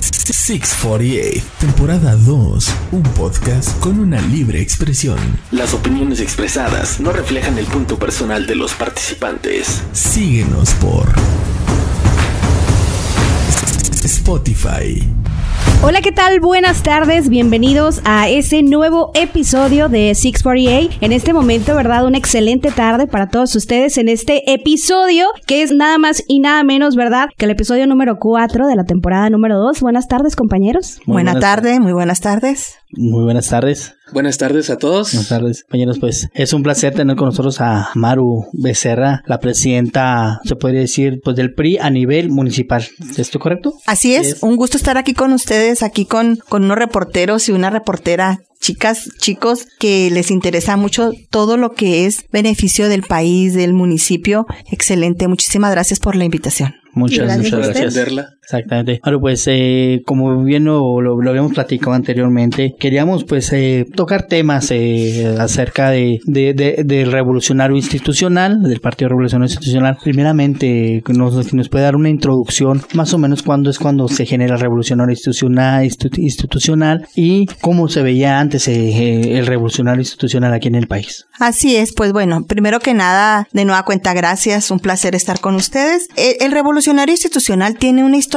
648, temporada 2, un podcast con una libre expresión. Las opiniones expresadas no reflejan el punto personal de los participantes. Síguenos por Spotify. Hola, ¿qué tal? Buenas tardes, bienvenidos a ese nuevo episodio de 648. En este momento, ¿verdad? Una excelente tarde para todos ustedes en este episodio que es nada más y nada menos, ¿verdad? Que el episodio número 4 de la temporada número 2. Buenas tardes, compañeros. Buenas tardes, muy buenas tardes. Muy buenas tardes. Buenas tardes a todos. Buenas tardes, compañeros. Pues es un placer tener con nosotros a Maru Becerra, la presidenta, se podría decir, pues del PRI a nivel municipal. ¿Es ¿Esto correcto? Así es, un gusto estar aquí con ustedes, aquí con, con unos reporteros y una reportera chicas, chicos, que les interesa mucho todo lo que es beneficio del país, del municipio. Excelente, muchísimas gracias por la invitación. Muchas, muchas gracias. Exactamente. Bueno, pues eh, como bien lo, lo, habíamos platicado anteriormente, queríamos pues eh, tocar temas eh, acerca de, de, del revolucionario institucional, del Partido Revolucionario Institucional. Primeramente, nos, nos puede dar una introducción más o menos cuándo es cuando se genera el revolucionario institucional, institucional y cómo se veía antes el revolucionario institucional aquí en el país. Así es, pues bueno, primero que nada, de nueva cuenta, gracias, un placer estar con ustedes. El, el revolucionario institucional tiene una historia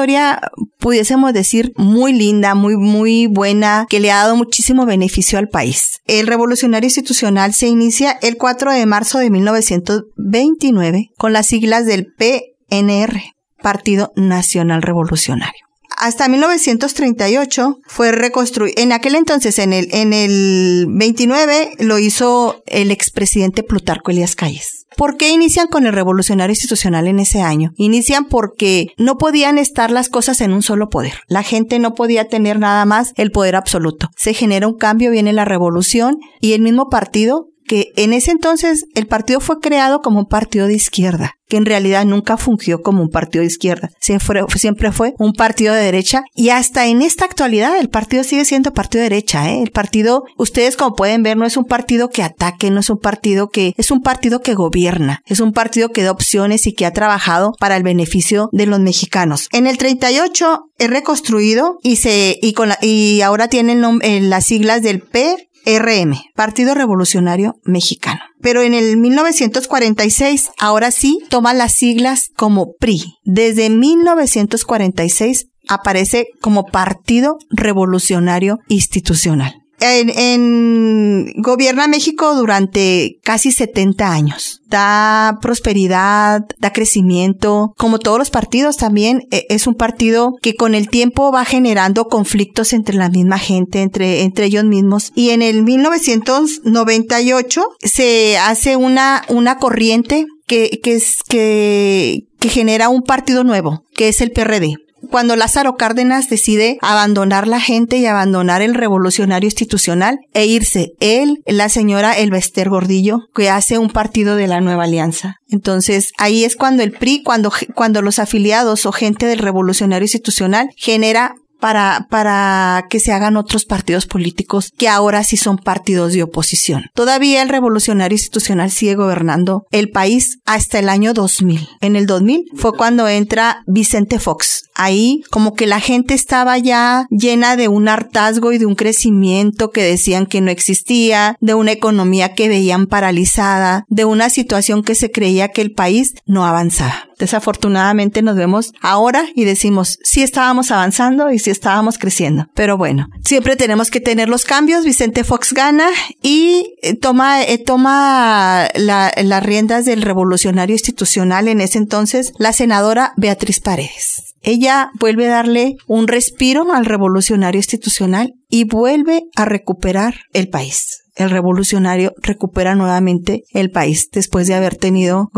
pudiésemos decir, muy linda, muy, muy buena, que le ha dado muchísimo beneficio al país. El revolucionario institucional se inicia el 4 de marzo de 1929 con las siglas del PNR, Partido Nacional Revolucionario hasta 1938 fue reconstruido. En aquel entonces, en el, en el 29, lo hizo el expresidente Plutarco Elías Calles. ¿Por qué inician con el revolucionario institucional en ese año? Inician porque no podían estar las cosas en un solo poder. La gente no podía tener nada más el poder absoluto. Se genera un cambio, viene la revolución y el mismo partido que en ese entonces el partido fue creado como un partido de izquierda, que en realidad nunca fungió como un partido de izquierda, siempre, fue un partido de derecha y hasta en esta actualidad el partido sigue siendo partido de derecha. ¿eh? El partido, ustedes como pueden ver, no es un partido que ataque, no es un partido que, es un partido que gobierna, es un partido que da opciones y que ha trabajado para el beneficio de los mexicanos. En el 38 es reconstruido y se, y con la, y ahora tiene el las siglas del P RM, Partido Revolucionario Mexicano. Pero en el 1946, ahora sí, toma las siglas como PRI. Desde 1946 aparece como Partido Revolucionario Institucional en, gobierna México durante casi 70 años. Da prosperidad, da crecimiento, como todos los partidos también e, es un partido que con el tiempo va generando conflictos entre la misma gente, entre, entre ellos mismos. Y en el 1998 se hace una, una corriente que, que, es, que, que genera un partido nuevo, que es el PRD cuando Lázaro Cárdenas decide abandonar la gente y abandonar el revolucionario institucional e irse él, la señora Elvester Gordillo, que hace un partido de la nueva alianza. Entonces, ahí es cuando el PRI, cuando, cuando los afiliados o gente del revolucionario institucional genera para, para que se hagan otros partidos políticos que ahora sí son partidos de oposición. Todavía el revolucionario institucional sigue gobernando el país hasta el año 2000. En el 2000 fue cuando entra Vicente Fox. Ahí como que la gente estaba ya llena de un hartazgo y de un crecimiento que decían que no existía, de una economía que veían paralizada, de una situación que se creía que el país no avanzaba. Desafortunadamente nos vemos ahora y decimos, sí estábamos avanzando y sí estábamos creciendo. Pero bueno, siempre tenemos que tener los cambios. Vicente Fox gana y eh, toma, eh, toma las riendas del revolucionario institucional en ese entonces la senadora Beatriz Paredes. Ella vuelve a darle un respiro al revolucionario institucional y vuelve a recuperar el país el revolucionario recupera nuevamente el país después de haber tenido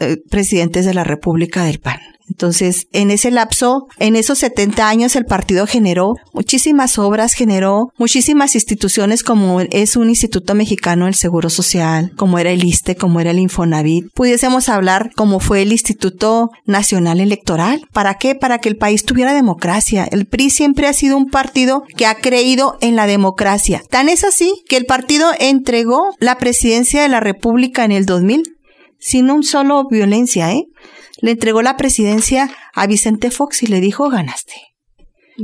eh, presidentes de la República del PAN. Entonces, en ese lapso, en esos 70 años, el partido generó muchísimas obras, generó muchísimas instituciones como es un Instituto Mexicano del Seguro Social, como era el ISTE, como era el Infonavit. Pudiésemos hablar como fue el Instituto Nacional Electoral. ¿Para qué? Para que el país tuviera democracia. El PRI siempre ha sido un partido que ha creído en la democracia. Tan es así que el partido entregó la presidencia de la República en el 2000 sin un solo violencia, ¿eh? Le entregó la presidencia a Vicente Fox y le dijo, ganaste.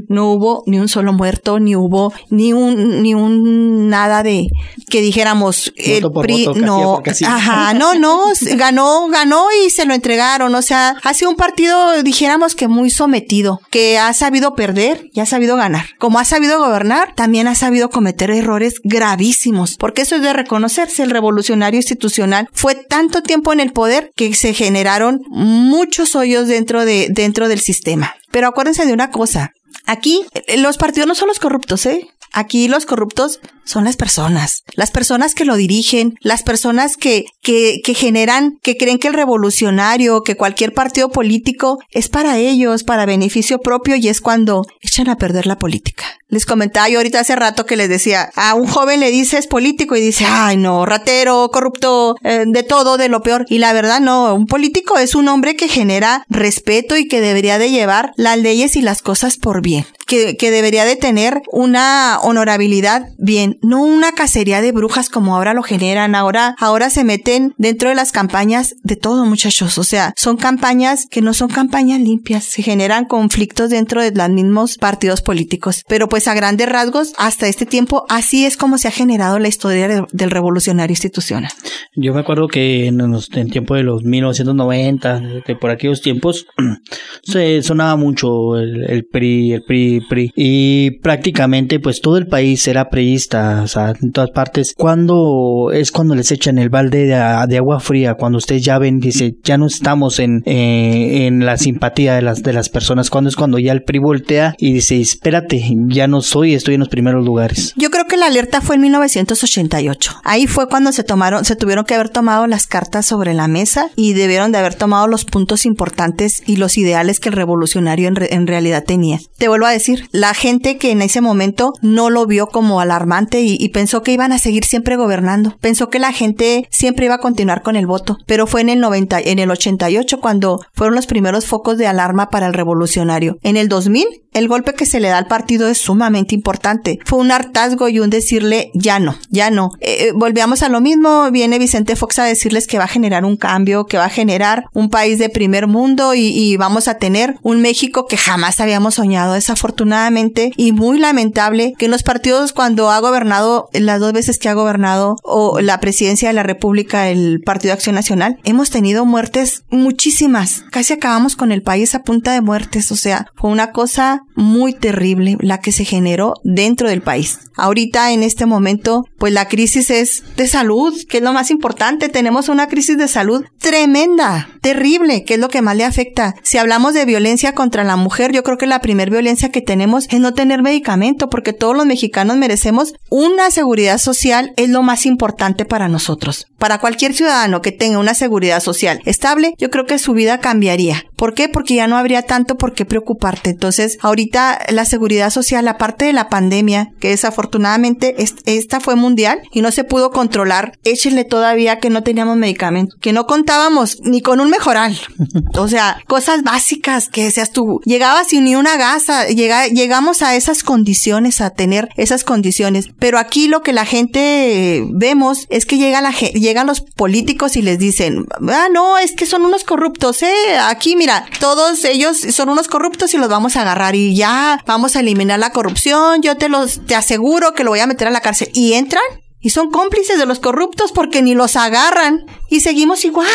No hubo ni un solo muerto, ni hubo ni un, ni un nada de que dijéramos el PRI, no, ajá, no, no, ganó, ganó y se lo entregaron. O sea, ha sido un partido, dijéramos que muy sometido, que ha sabido perder y ha sabido ganar. Como ha sabido gobernar, también ha sabido cometer errores gravísimos, porque eso es de reconocerse. El revolucionario institucional fue tanto tiempo en el poder que se generaron muchos hoyos dentro de, dentro del sistema. Pero acuérdense de una cosa, Aquí eh, los partidos no son los corruptos, ¿eh? Aquí los corruptos son las personas, las personas que lo dirigen, las personas que, que, que generan, que creen que el revolucionario, que cualquier partido político es para ellos, para beneficio propio y es cuando echan a perder la política. Les comentaba yo ahorita hace rato que les decía, a un joven le dices político y dice, ay no, ratero, corrupto, eh, de todo, de lo peor. Y la verdad no, un político es un hombre que genera respeto y que debería de llevar las leyes y las cosas por bien. Que, que debería de tener una honorabilidad bien, no una cacería de brujas como ahora lo generan. Ahora, ahora se meten dentro de las campañas de todo, muchachos. O sea, son campañas que no son campañas limpias. Se generan conflictos dentro de los mismos partidos políticos. Pero pues a grandes rasgos, hasta este tiempo, así es como se ha generado la historia del revolucionario institucional. Yo me acuerdo que en, el tiempo de los 1990, que por aquellos tiempos, se sonaba mucho el, el PRI, el PRI, PRI. Y prácticamente pues todo el país era priista, o en todas partes. Cuando es cuando les echan el balde de, agua fría, cuando ustedes ya ven, dice, ya no estamos en, eh, en la simpatía de las, de las personas, cuando es cuando ya el PRI voltea y dice, espérate, ya no soy, estoy en los primeros lugares. Yo creo que la alerta fue en 1988. Ahí fue cuando se tomaron, se tuvieron que haber tomado las cartas sobre la mesa y debieron de haber tomado los puntos importantes y los ideales que el revolucionario en realidad tenía. Te vuelvo a decir, la gente que en ese momento no lo vio como alarmante y, pensó que iban a seguir siempre gobernando. Pensó que la gente siempre iba a continuar con el voto. Pero fue en el 90, en el 88 cuando fueron los primeros focos de alarma para el revolucionario. En el 2000 el golpe que se le da al partido es sumamente importante. Fue un hartazgo y un decirle ya no, ya no. Eh, eh, volvíamos a lo mismo. Viene Vicente Fox a decirles que va a generar un cambio, que va a generar un país de primer mundo y, y vamos a tener un México que jamás habíamos soñado. Desafortunadamente y muy lamentable que en los partidos cuando ha gobernado, las dos veces que ha gobernado o la presidencia de la República, el Partido de Acción Nacional, hemos tenido muertes muchísimas. Casi acabamos con el país a punta de muertes. O sea, fue una cosa muy terrible la que se generó dentro del país. Ahorita en este momento, pues la crisis es de salud, que es lo más importante. Tenemos una crisis de salud tremenda, terrible, que es lo que más le afecta. Si hablamos de violencia contra la mujer, yo creo que la primera violencia que tenemos es no tener medicamento, porque todos los mexicanos merecemos una seguridad social, es lo más importante para nosotros. Para cualquier ciudadano que tenga una seguridad social estable, yo creo que su vida cambiaría. ¿Por qué? Porque ya no habría tanto por qué preocuparte. Entonces, ahorita la seguridad social, aparte de la pandemia, que desafortunadamente esta fue mundial y no se pudo controlar, échenle todavía que no teníamos medicamentos, que no contábamos ni con un mejoral. o sea, cosas básicas que seas tú, llegabas sin ni una gasa, llega, llegamos a esas condiciones, a tener esas condiciones. Pero aquí lo que la gente vemos es que llega la, llegan los políticos y les dicen, ah, no, es que son unos corruptos, eh, aquí mira, todos ellos son unos corruptos y los vamos a agarrar y ya vamos a eliminar la corrupción, yo te los te aseguro que lo voy a meter a la cárcel y entran y son cómplices de los corruptos porque ni los agarran y seguimos igual.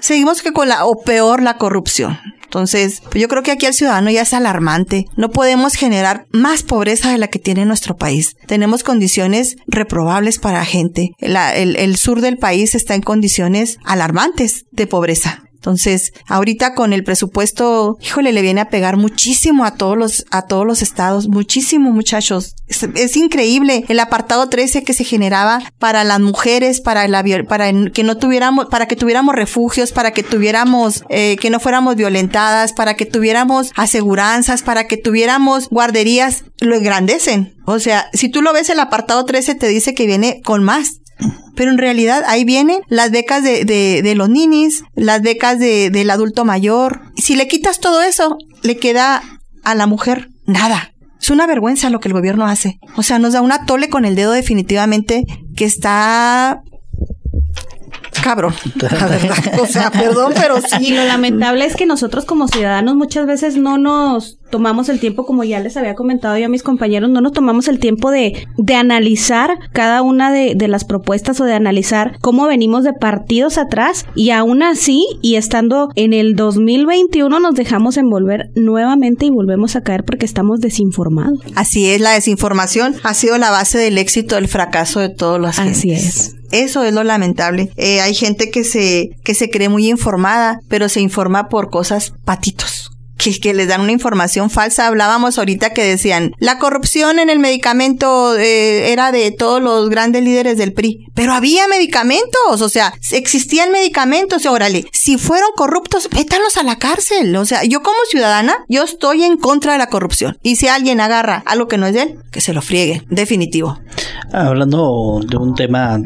Seguimos que con la o peor la corrupción. Entonces, yo creo que aquí el ciudadano ya es alarmante. No podemos generar más pobreza de la que tiene nuestro país. Tenemos condiciones reprobables para la gente. el sur del país está en condiciones alarmantes de pobreza. Entonces, ahorita con el presupuesto, híjole, le viene a pegar muchísimo a todos los, a todos los estados, muchísimo muchachos. Es, increíble el apartado 13 que se generaba para las mujeres, para la, para que no tuviéramos, para que tuviéramos refugios, para que tuviéramos, eh, que no fuéramos violentadas, para que tuviéramos aseguranzas, para que tuviéramos guarderías, lo engrandecen. O sea, si tú lo ves el apartado 13 te dice que viene con más. Pero en realidad ahí vienen las becas de, de, los ninis, las becas de, del adulto mayor. Si le quitas todo eso, le queda a la mujer nada. Es una vergüenza lo que el gobierno hace. O sea, nos da una tole con el dedo definitivamente que está cabrón. La verdad. O sea, perdón, pero sí. Y lo lamentable es que nosotros como ciudadanos muchas veces no nos tomamos el tiempo, como ya les había comentado yo a mis compañeros, no nos tomamos el tiempo de, de analizar cada una de, de, las propuestas o de analizar cómo venimos de partidos atrás y aún así, y estando en el 2021, nos dejamos envolver nuevamente y volvemos a caer porque estamos desinformados. Así es, la desinformación ha sido la base del éxito, del fracaso de todos los Así es. Eso es lo lamentable. Eh, hay gente que se, que se cree muy informada, pero se informa por cosas patitos que, les dan una información falsa. Hablábamos ahorita que decían, la corrupción en el medicamento eh, era de todos los grandes líderes del PRI, pero había medicamentos, o sea, existían medicamentos, órale, si fueron corruptos, métanlos a la cárcel, o sea, yo como ciudadana, yo estoy en contra de la corrupción, y si alguien agarra algo que no es de él, que se lo friegue, definitivo. Hablando de un tema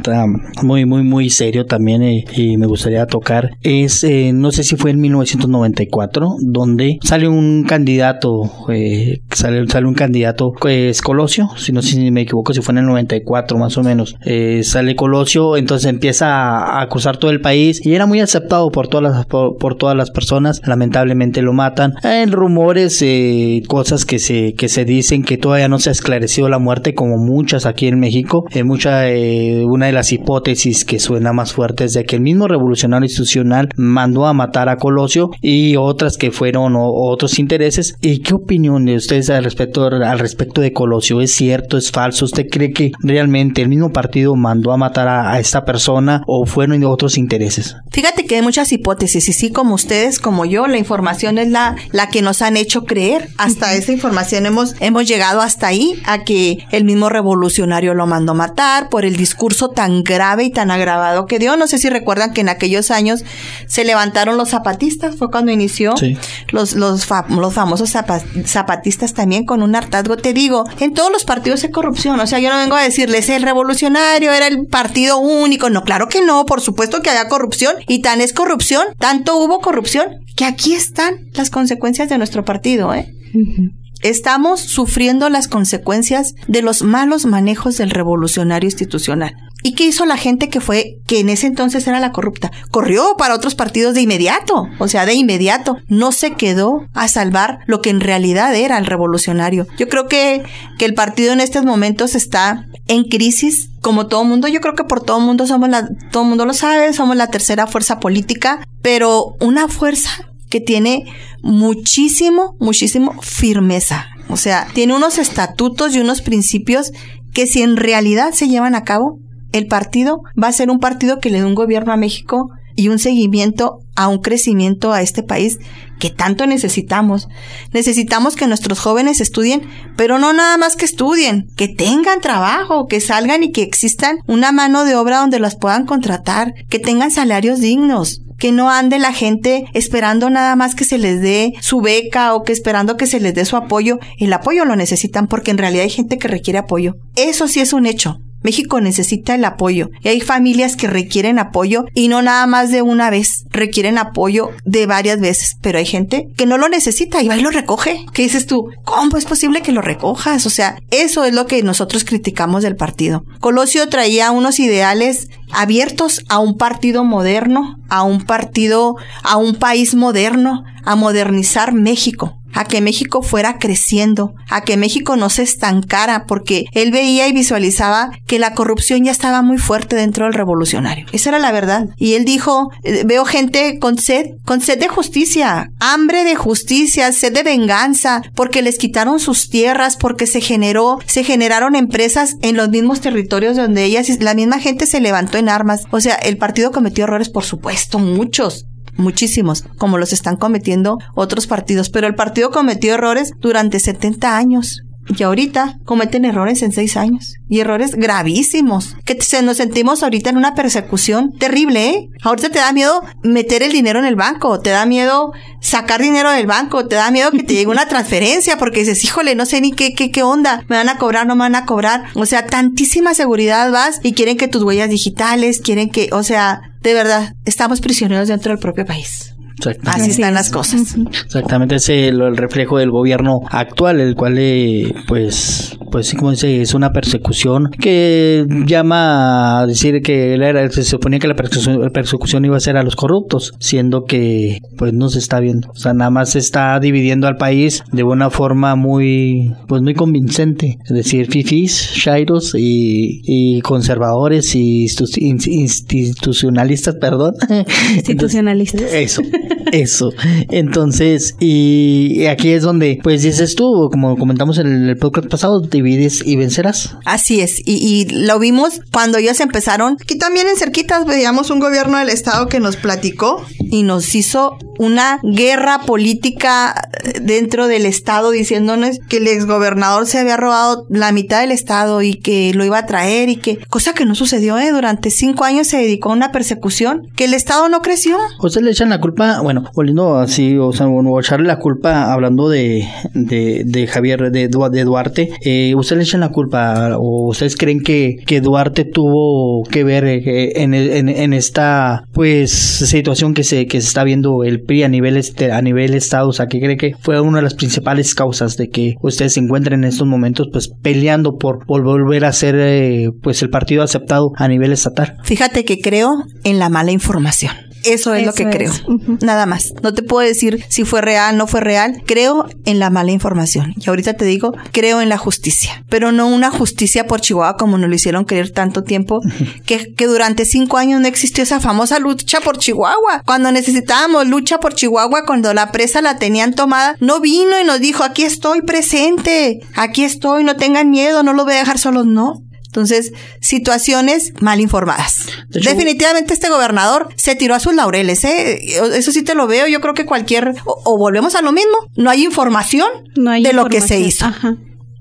muy, muy, muy serio también eh, y me gustaría tocar, es, eh, no sé si fue en 1994, donde sale un candidato, eh, sale, sale un candidato, es Colosio, si no si me equivoco, si fue en el 94 más o menos, eh, sale Colosio, entonces empieza a acusar todo el país y era muy aceptado por todas las, por, todas las personas, lamentablemente lo matan. En rumores, eh, cosas que se, que se dicen que todavía no se ha esclarecido la muerte, como muchas aquí en México, eh, mucha, eh, una de las hipótesis que suena más fuerte es de que el mismo revolucionario institucional mandó a matar a Colosio y otras que fueron otros intereses. ¿Y qué opinión de ustedes al respecto, al respecto de Colosio? ¿Es cierto? ¿Es falso? ¿Usted cree que realmente el mismo partido mandó a matar a, esta persona o fueron otros intereses? Fíjate que hay muchas hipótesis y sí, como ustedes, como yo, la información es la, la que nos han hecho creer. Hasta esa información hemos, hemos llegado hasta ahí, a que el mismo revolucionario lo mandó matar por el discurso tan grave y tan agravado que dio. No sé si recuerdan que en aquellos años se levantaron los zapatistas, fue cuando inició los, los, famosos zapatistas también con un hartazgo. Te digo, en todos los partidos hay corrupción. O sea, yo no vengo a decirles el revolucionario era el partido único. No, claro que no. Por supuesto que haya corrupción. Y tan es corrupción, tanto hubo corrupción, que aquí están las consecuencias de nuestro partido, ¿eh? Estamos sufriendo las consecuencias de los malos manejos del revolucionario institucional. ¿Y qué hizo la gente que fue, que en ese entonces era la corrupta? Corrió para otros partidos de inmediato, o sea, de inmediato. No se quedó a salvar lo que en realidad era el revolucionario. Yo creo que, que el partido en estos momentos está en crisis, como todo mundo. Yo creo que por todo mundo somos la, todo mundo lo sabe, somos la tercera fuerza política, pero una fuerza que tiene muchísimo, muchísimo firmeza. O sea, tiene unos estatutos y unos principios que si en realidad se llevan a cabo, el partido va a ser un partido que le dé un gobierno a México y un seguimiento a un crecimiento a este país que tanto necesitamos. Necesitamos que nuestros jóvenes estudien, pero no nada más que estudien, que tengan trabajo, que salgan y que existan una mano de obra donde las puedan contratar, que tengan salarios dignos, que no ande la gente esperando nada más que se les dé su beca o que esperando que se les dé su apoyo. El apoyo lo necesitan porque en realidad hay gente que requiere apoyo. Eso sí es un hecho. México necesita el apoyo y hay familias que requieren apoyo y no nada más de una vez, requieren apoyo de varias veces, pero hay gente que no lo necesita y va y lo recoge. ¿Qué dices tú? ¿Cómo es posible que lo recojas? O sea, eso es lo que nosotros criticamos del partido. Colosio traía unos ideales abiertos a un partido moderno, a un partido, a un país moderno, a modernizar México a que México fuera creciendo, a que México no se estancara, porque él veía y visualizaba que la corrupción ya estaba muy fuerte dentro del revolucionario. Esa era la verdad. Y él dijo, eh, veo gente con sed, con sed de justicia, hambre de justicia, sed de venganza, porque les quitaron sus tierras, porque se generó, se generaron empresas en los mismos territorios donde ellas, la misma gente se levantó en armas. O sea, el partido cometió errores, por supuesto, muchos muchísimos, como los están cometiendo otros partidos, pero el partido cometió errores durante 70 años. Y ahorita cometen errores en seis años. Y errores gravísimos. Que se nos sentimos ahorita en una persecución terrible, ¿eh? Ahorita te da miedo meter el dinero en el banco. Te da miedo sacar dinero del banco. Te da miedo que te llegue una transferencia porque dices, híjole, no sé ni qué, qué, qué onda. Me van a cobrar, no me van a cobrar. O sea, tantísima seguridad vas y quieren que tus huellas digitales, quieren que, o sea, de verdad, estamos prisioneros dentro del propio país. Así están las cosas. Exactamente, es el, reflejo del gobierno actual, el cual, eh, pues, pues como dice, es una persecución que llama a decir que era, se suponía que la persecución, iba a ser a los corruptos, siendo que pues no se está viendo. O sea, nada más se está dividiendo al país de una forma muy, pues muy convincente. Es decir, fifis, shairos y, y conservadores y institucionalistas, perdón. Institucionalistas. eso, eso. Entonces, y aquí es donde, pues dices tú, como comentamos en el podcast pasado, divides y vencerás. Así es, y, y lo vimos cuando ellos empezaron, aquí también en cerquitas veíamos un gobierno del estado que nos platicó y nos hizo una guerra política dentro del estado diciéndonos que el exgobernador se había robado la mitad del estado y que lo iba a traer y que cosa que no sucedió, ¿eh? Durante cinco años se dedicó a una persecución que el estado no creció. Ustedes le echan la culpa, bueno, volviendo así, o sea, bueno, echarle la culpa hablando de, de, de Javier, de, Duarte, eh, ¿ustedes le echan la culpa o ustedes creen que, que Duarte tuvo que ver eh, en, en, esta, pues, situación que se, que se está viendo el PRI a nivel, este, a nivel estado? O sea, ¿qué cree que fue una de las principales causas de que ustedes se encuentren en estos momentos, pues, peleando por volver a ser, eh, pues, el partido aceptado a nivel estatal? Fíjate que creo en la mala información. Eso es lo que creo. Nada más. No te puedo decir si fue real, no fue real. Creo en la mala información. Y ahorita te digo, creo en la justicia. Pero no una justicia por Chihuahua como nos lo hicieron creer tanto tiempo, que, que durante cinco años no existió esa famosa lucha por Chihuahua. Cuando necesitábamos lucha por Chihuahua, cuando la presa la tenían tomada, no vino y nos dijo, aquí estoy presente, aquí estoy, no tengan miedo, no lo voy a dejar solos. No, entonces, situaciones mal informadas. Definitivamente este gobernador se tiró a sus laureles, ¿eh? Eso sí te lo veo. Yo creo que cualquier... O, volvemos a lo mismo. No hay información de lo que se hizo.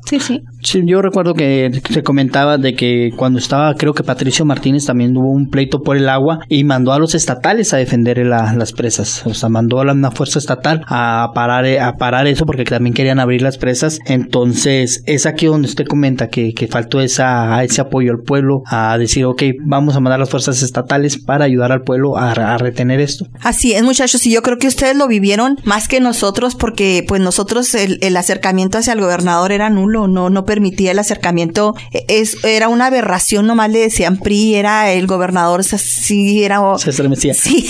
Sí, sí. Sí, yo recuerdo que se comentaba de que cuando estaba, creo que Patricio Martínez también hubo un pleito por el agua y mandó a los estatales a defender las presas. O sea, mandó a una fuerza estatal a parar, a parar eso porque también querían abrir las presas. Entonces, es aquí donde usted comenta que, que faltó esa, ese apoyo al pueblo a decir, ok, vamos a mandar las fuerzas estatales para ayudar al pueblo a, retener esto. Así es, muchachos, y yo creo que ustedes lo vivieron más que nosotros porque pues nosotros el, el acercamiento hacia el gobernador era nulo, no, no permitía el acercamiento. E, es, era una aberración, nomás le decían PRI, era el gobernador, sí, era... Se estremecía. Sí.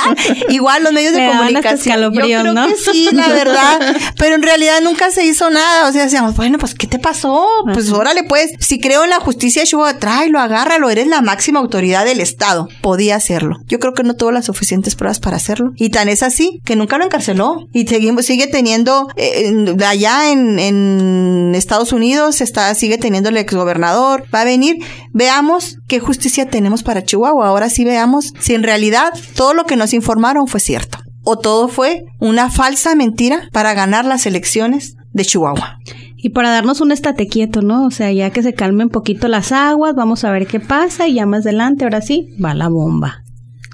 Igual los medios de comunicación. Yo creo ¿no? que sí, la verdad. Pero en realidad nunca se hizo nada. O sea, decíamos, bueno, pues, ¿qué te pasó? Pues órale, pues, si creo en la justicia, yo tráelo, agárralo, eres la máxima autoridad del Estado. Podía hacerlo. Yo creo que no tuvo las suficientes pruebas para hacerlo. Y tan es así que nunca lo encarceló. Y seguimos, sigue teniendo eh, allá en, en Estados Unidos está, sigue teniendo el exgobernador, va a venir. Veamos qué justicia tenemos para Chihuahua. Ahora sí veamos si en realidad todo lo que nos informaron fue cierto. O todo fue una falsa mentira para ganar las elecciones de Chihuahua. Y para darnos un estate quieto, ¿no? O sea, ya que se calmen un poquito las aguas, vamos a ver qué pasa y ya más adelante, ahora sí, va la bomba.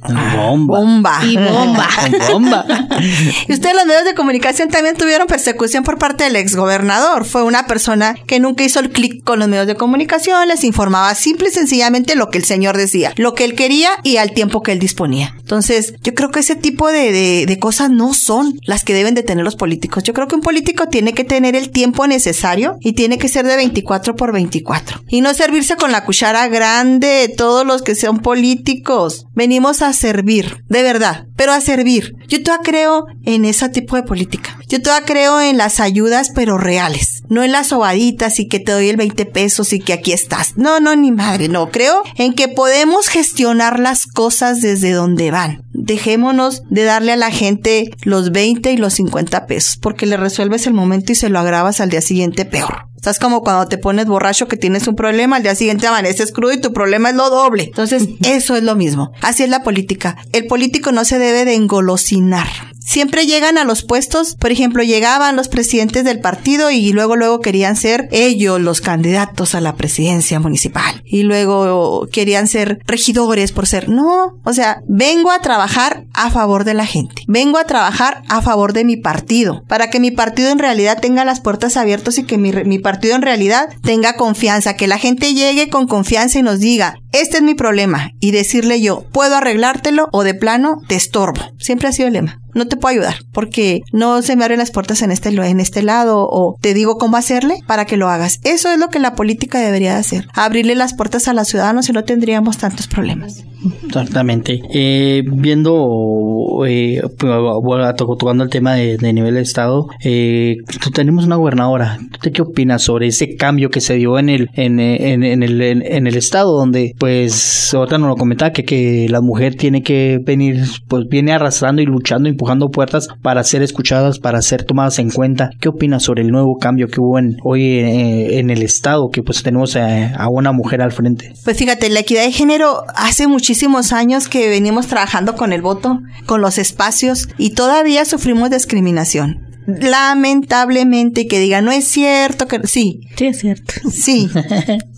Bomba. Bomba. Y bomba. bomba. y ustedes los medios de comunicación también tuvieron persecución por parte del exgobernador. Fue una persona que nunca hizo el clic con los medios de comunicación, les informaba simple y sencillamente lo que el señor decía, lo que él quería y al tiempo que él disponía. Entonces, yo creo que ese tipo de, de, de cosas no son las que deben de tener los políticos. Yo creo que un político tiene que tener el tiempo necesario y tiene que ser de 24 por 24. Y no servirse con la cuchara grande todos los que sean políticos. Venimos a servir, de verdad, pero a servir. Yo todavía creo en ese tipo de política. Yo todavía creo en las ayudas, pero reales. No en las sobaditas y que te doy el 20 pesos y que aquí estás. No, no, ni madre, no. Creo en que podemos gestionar las cosas desde donde van. Dejémonos de darle a la gente los 20 y los 50 pesos, porque le resuelves el momento y se lo agravas al día siguiente peor. Estás como cuando te pones borracho que tienes un problema, al día siguiente amaneces crudo y tu problema es lo doble. Entonces, eso es lo mismo. Así es la política. El político no se debe de engolosinar siempre llegan a los puestos, por ejemplo, llegaban los presidentes del partido y luego luego querían ser ellos los candidatos a la presidencia municipal. Y luego querían ser regidores por ser, no, o sea, vengo a trabajar a favor de la gente, vengo a trabajar a favor de mi partido, para que mi partido en realidad tenga las puertas abiertas y que mi, mi partido en realidad tenga confianza, que la gente llegue con confianza y nos diga, este es mi problema y decirle yo, puedo arreglártelo o de plano te estorbo. Siempre ha sido el lema no te puedo ayudar porque no se me abren las puertas en este, en este lado o te digo cómo hacerle para que lo hagas. Eso es lo que la política debería hacer. Abrirle las puertas a los ciudadanos y no tendríamos tantos problemas. Exactamente. Eh, viendo, eh, tocando el tema de, nivel de Estado, eh, tenemos una gobernadora. ¿Tú qué opinas sobre ese cambio que se dio en el, en, en, el, en, el Estado donde, pues, ahorita nos lo comentaba que, que la mujer tiene que venir, pues viene arrastrando y luchando empujando puertas para ser escuchadas, para ser tomadas en cuenta. ¿Qué opinas sobre el nuevo cambio que hubo en, hoy eh, en el Estado, que pues tenemos a, una mujer al frente? Pues fíjate, la equidad de género hace muchísimos años que venimos trabajando con el voto, con los espacios y todavía sufrimos discriminación. Lamentablemente que diga no es cierto que sí. Sí es cierto. Sí.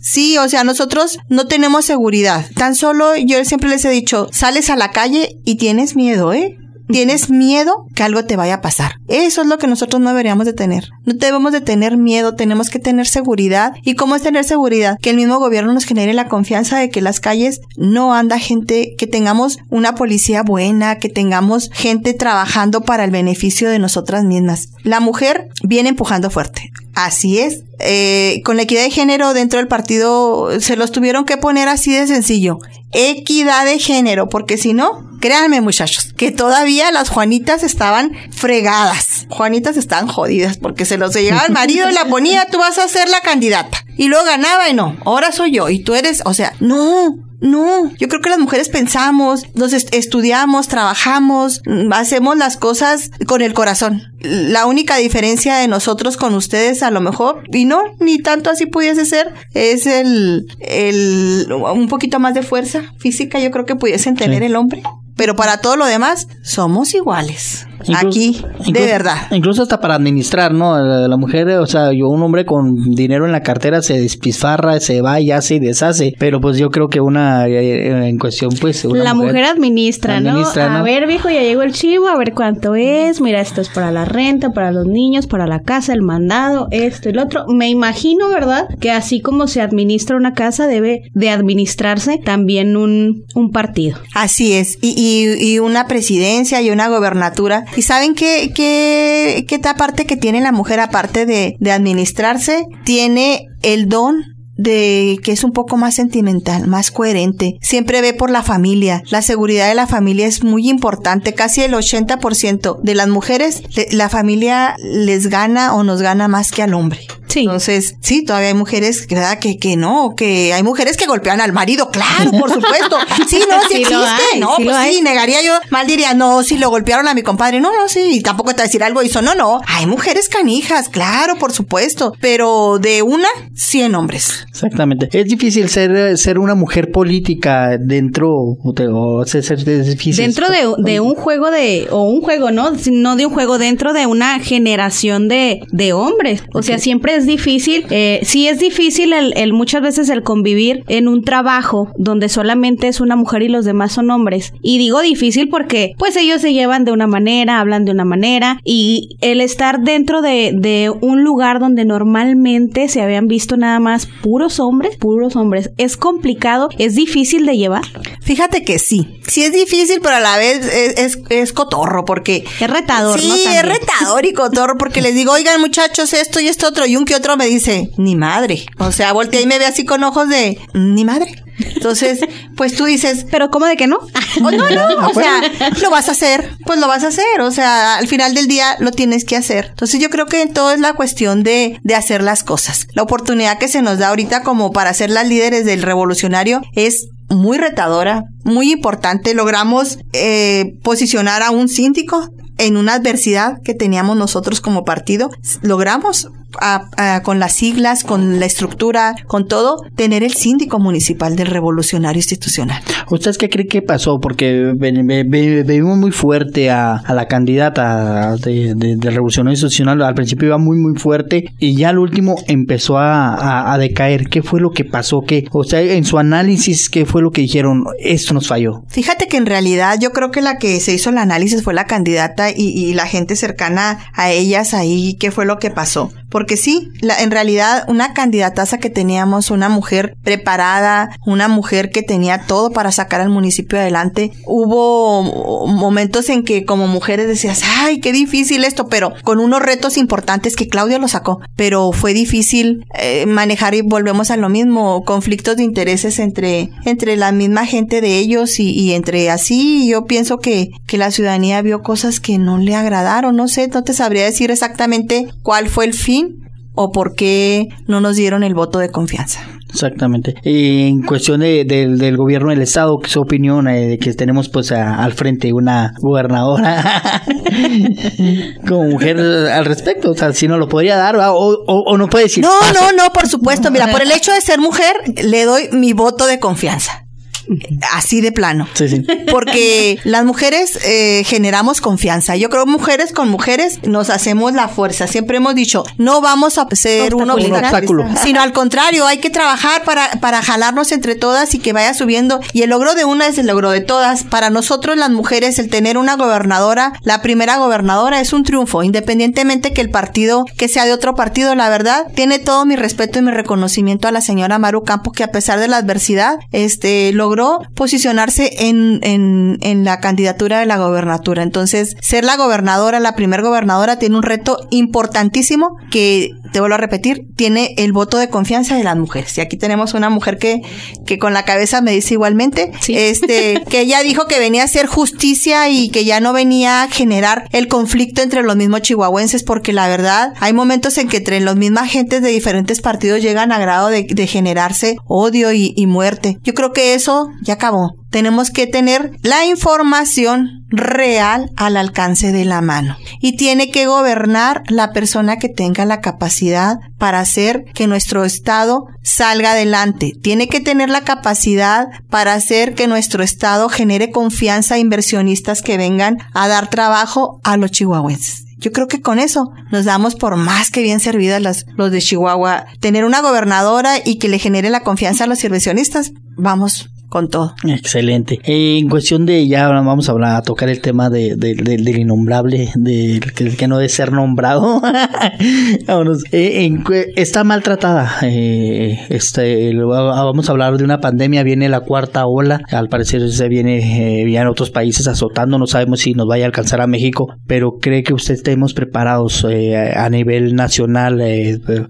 Sí o sea nosotros no tenemos seguridad. Tan solo yo siempre les he dicho sales a la calle y tienes miedo eh tienes miedo que algo te vaya a pasar. Eso es lo que nosotros no deberíamos de tener. No debemos de tener miedo, tenemos que tener seguridad. ¿Y cómo es tener seguridad? Que el mismo gobierno nos genere la confianza de que las calles no anda gente, que tengamos una policía buena, que tengamos gente trabajando para el beneficio de nosotras mismas. La mujer viene empujando fuerte. Así es. Eh, con la equidad de género dentro del partido se los tuvieron que poner así de sencillo. Equidad de género, porque si no, créanme muchachos, que todavía las Juanitas estaban fregadas. Juanitas estaban jodidas porque se los llegaba el marido y la ponía, tú vas a ser la candidata. Y luego ganaba y no, ahora soy yo y tú eres, o sea, no, no, yo creo que las mujeres pensamos, nos estudiamos, trabajamos, mm, hacemos las cosas con el corazón. La única diferencia de nosotros con ustedes a lo mejor, y no, ni tanto así pudiese ser, es el, el, un poquito más de fuerza física, yo creo que pudiesen tener el hombre. Pero para todo lo demás, somos iguales. Aquí, de verdad. Incluso hasta para administrar, ¿no? La, mujer, o sea, yo un hombre con dinero en la cartera se despizfarra, se va y hace y deshace. Pero pues yo creo que una, eh, en cuestión, pues. la mujer, administra, ¿no? A ver, viejo, ya llegó el chivo, a ver cuánto es. Mira, esto es para la renta, para los niños, para la casa, el mandado, esto y lo otro. Me imagino, ¿verdad? Que así como se administra una casa, debe de administrarse también un, un partido. Así es. Y, y, y una presidencia y una gobernatura ¿Y saben qué, qué, qué parte que tiene la mujer aparte de, de administrarse? Tiene el don de que es un poco más sentimental, más coherente. Siempre ve por la familia. La seguridad de la familia es muy importante. Casi el 80% de las mujeres, la familia les gana o nos gana más que al hombre. Sí. Entonces, sí, todavía hay mujeres, ¿verdad? Que, que no, que hay mujeres que golpean al marido, claro, por supuesto. Sí, no, sí, existe. no, pues sí, negaría yo, mal diría, no, si lo golpearon a mi compadre. No, no, sí, y tampoco te decir algo hizo. No, no. Hay mujeres canijas, claro, por supuesto. Pero de una, 100 hombres. Exactamente. Es difícil ser, ser una mujer política dentro, o ser, es difícil. Dentro de, de, un juego de, o un juego, ¿no? No de un juego, dentro de una generación de, de hombres. O sea, siempre es difícil, eh, sí es difícil el, el, muchas veces el convivir en un trabajo donde solamente es una mujer y los demás son hombres. Y digo difícil porque pues ellos se llevan de una manera, hablan de una manera y el estar dentro de, de un lugar donde normalmente se habían visto nada más puros hombres, puros hombres, es complicado, es difícil de llevar. Fíjate que sí, sí es difícil, pero a la vez es, es, cotorro porque... Es retador, Sí, es retador y cotorro porque les digo, oigan muchachos, esto y esto otro y un que otro me dice, ni madre. O sea, voltea y me ve así con ojos de, ni madre. Entonces, pues tú dices, pero ¿cómo de que no? no, no, o sea, lo vas a hacer, pues lo vas a hacer, o sea, al final del día lo tienes que hacer. Entonces yo creo que todo es la cuestión de, de hacer las cosas. La oportunidad que se nos da ahorita como para ser las líderes del revolucionario es muy retadora, muy importante. Logramos eh, posicionar a un síndico en una adversidad que teníamos nosotros como partido. Logramos con las siglas, con la estructura, con todo, tener el síndico municipal del revolucionario institucional. ¿Ustedes qué creen que pasó? Porque vimos muy fuerte a, la candidata de, revolucionario institucional. Al principio iba muy, muy fuerte y ya al último empezó a, decaer. ¿Qué fue lo que pasó? ¿Qué, o sea, en su análisis, ¿qué fue lo que dijeron? Esto nos falló. Fíjate que en realidad yo creo que la que se hizo el análisis fue la candidata y, y la gente cercana a ellas ahí, ¿qué fue lo que pasó? porque sí, la, en realidad una candidataza que teníamos, una mujer preparada, una mujer que tenía todo para sacar al municipio adelante, hubo momentos en que como mujeres decías, ay, qué difícil esto, pero con unos retos importantes que Claudia lo sacó, pero fue difícil eh, manejar y volvemos a lo mismo, conflictos de intereses entre, entre la misma gente de ellos y, y entre así, yo pienso que, que la ciudadanía vio cosas que no le agradaron, no sé, no te sabría decir exactamente cuál fue el fin o por qué no nos dieron el voto de confianza. Exactamente. en cuestión de, del gobierno del estado, ¿qué su opinión eh, de que tenemos pues al frente una gobernadora como mujer al respecto? O sea, si no lo podría dar o, o, no puede decir. No, no, no, por supuesto. Mira, por el hecho de ser mujer, le doy mi voto de confianza. Así de plano. Sí, sí. Porque las mujeres eh, generamos confianza. Yo creo mujeres con mujeres nos hacemos la fuerza. Siempre hemos dicho, no vamos a ser un obstáculo, sino al contrario, hay que trabajar para, para jalarnos entre todas y que vaya subiendo. Y el logro de una es el logro de todas. Para nosotros las mujeres, el tener una gobernadora, la primera gobernadora, es un triunfo, independientemente que el partido, que sea de otro partido, la verdad, tiene todo mi respeto y mi reconocimiento a la señora Maru Campo, que a pesar de la adversidad, este, logró posicionarse en, en, en la candidatura de la gobernatura. Entonces, ser la gobernadora, la primer gobernadora, tiene un reto importantísimo que, te vuelvo a repetir, tiene el voto de confianza de las mujeres. Y aquí tenemos una mujer que, que con la cabeza me dice igualmente, este, que ella dijo que venía a hacer justicia y que ya no venía a generar el conflicto entre los mismos chihuahuenses, porque la verdad, hay momentos en que entre los mismas gentes de diferentes partidos llegan a grado de, de generarse odio y, y muerte. Yo creo que eso ya acabó. Tenemos que tener la información real al alcance de la mano. Y tiene que gobernar la persona que tenga la capacidad para hacer que nuestro Estado salga adelante. Tiene que tener la capacidad para hacer que nuestro Estado genere confianza a inversionistas que vengan a dar trabajo a los chihuahuenses. Yo creo que con eso nos damos por más que bien servidas las, los de Chihuahua. Tener una gobernadora y que le genere la confianza a los inversionistas, vamos con todo. Excelente. En cuestión de, ya vamos a hablar, a tocar el tema de, del innombrable, del que, no debe ser nombrado. Vámonos. Eh, está maltratada. Eh, este, vamos a hablar de una pandemia, viene la cuarta ola, al parecer se viene eh, en otros países azotando, no sabemos si nos vaya a alcanzar a México, pero cree que usted estemos preparados a nivel nacional,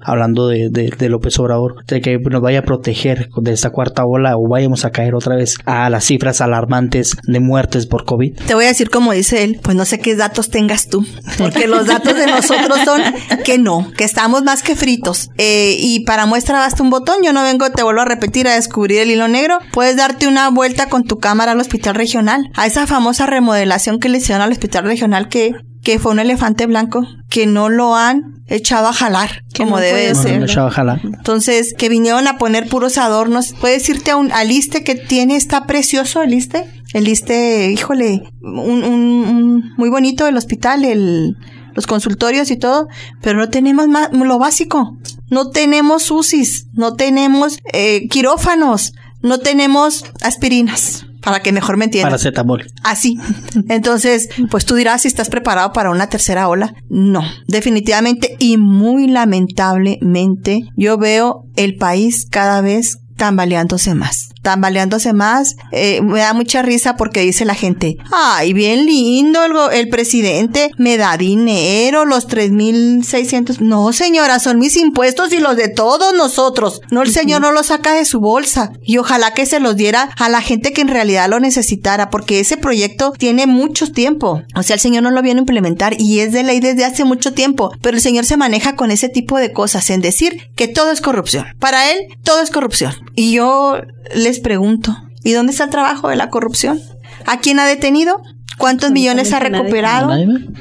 hablando de, de López Obrador, de que nos vaya a proteger de esta cuarta ola o vayamos a caer otra vez a las cifras alarmantes de muertes por COVID? Te voy a decir como dice él, pues no sé qué datos tengas tú, porque los datos de nosotros son que no, que estamos más que fritos. Eh, y para muestra basta un botón, yo no vengo, te vuelvo a repetir, a descubrir el hilo negro. Puedes darte una vuelta con tu cámara al hospital regional, a esa famosa remodelación que le hicieron al hospital regional que que fue un elefante blanco que no lo han echado a jalar como debe ser. Entonces, que vinieron a poner puros adornos. Puedes irte a un, al liste que tiene, está precioso el liste. El liste, híjole, un, un, muy bonito el hospital, el, los consultorios y todo, pero no tenemos más, lo básico. No tenemos UCIs, no tenemos eh, quirófanos, no tenemos aspirinas para que mejor me entiendas. Paracetamol. Así. Entonces, pues tú dirás si estás preparado para una tercera ola. No, definitivamente y muy lamentablemente yo veo el país cada vez tambaleándose más tambaleándose más. Eh, me da mucha risa porque dice la gente, ay, bien lindo el, el presidente, me da dinero, los 3.600. No, señora, son mis impuestos y los de todos nosotros. No, el señor no los saca de su bolsa. Y ojalá que se los diera a la gente que en realidad lo necesitara, porque ese proyecto tiene mucho tiempo. O sea, el señor no lo viene a implementar y es de ley desde hace mucho tiempo. Pero el señor se maneja con ese tipo de cosas, en decir que todo es corrupción. Para él, todo es corrupción. Y yo les pregunto, ¿y dónde está el trabajo de la corrupción? ¿A quién ha detenido? ¿Cuántos millones ha recuperado?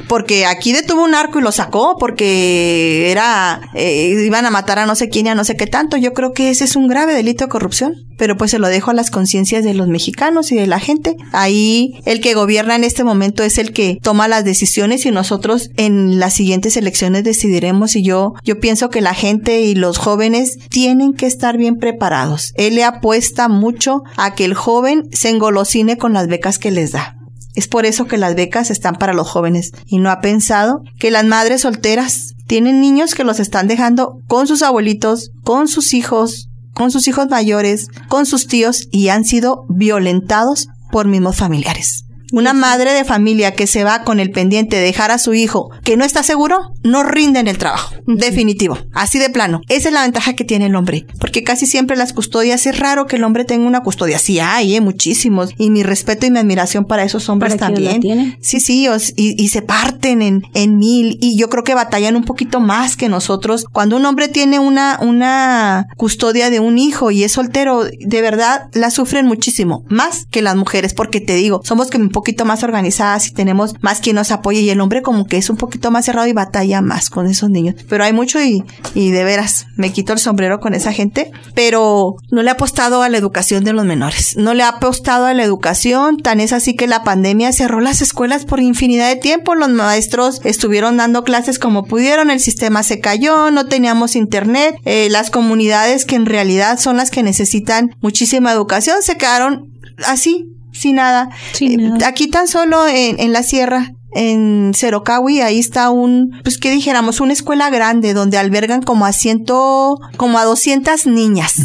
Porque aquí detuvo un arco y lo sacó porque era eh, iban a matar a no sé quién y a no sé qué tanto. Yo creo que ese es un grave delito de corrupción. Pero pues se lo dejo a las conciencias de los mexicanos y de la gente. Ahí el que gobierna en este momento es el que toma las decisiones y nosotros en las siguientes elecciones decidiremos y yo yo pienso que la gente y los jóvenes tienen que estar bien preparados. Él le apuesta mucho a que el joven se engolosine con las becas que les da Es por eso que las becas están para los jóvenes y no ha pensado que las madres solteras tienen niños que los están dejando con sus abuelitos, con sus hijos, con sus hijos mayores, con sus tíos y han sido violentados por mismos familiares. Una madre de familia que se va con el pendiente de dejar a su hijo que no está seguro, no rinde en el trabajo. Definitivo. Así de plano. Esa es la ventaja que tiene el hombre. Porque casi siempre las custodias, es raro que el hombre tenga una custodia. Sí hay, ¿eh? muchísimos. Y mi respeto y mi admiración para esos hombres también. Sí, sí, y, se parten en, en mil. Y yo creo que batallan un poquito más que nosotros. Cuando un hombre tiene una, una custodia de un hijo y es soltero, de verdad la sufren muchísimo. Más que las mujeres. Porque te digo, somos que un poquito más organizadas y tenemos más quien nos apoye y el hombre como que es un poquito más cerrado y batalla más con esos niños. Pero hay mucho y, de veras me quito el sombrero con esa gente, pero no le ha apostado a la educación de los menores, no le ha apostado a la educación, tan es así que la pandemia cerró las escuelas por infinidad de tiempo, los maestros estuvieron dando clases como pudieron, el sistema se cayó, no teníamos internet, eh, las comunidades que en realidad son las que necesitan muchísima educación se quedaron así, sin nada. Sin Eh, nada. Aquí tan solo en, en la sierra, en Cerocawi, ahí está un, pues que dijéramos, una escuela grande donde albergan como a ciento, como a 200 niñas,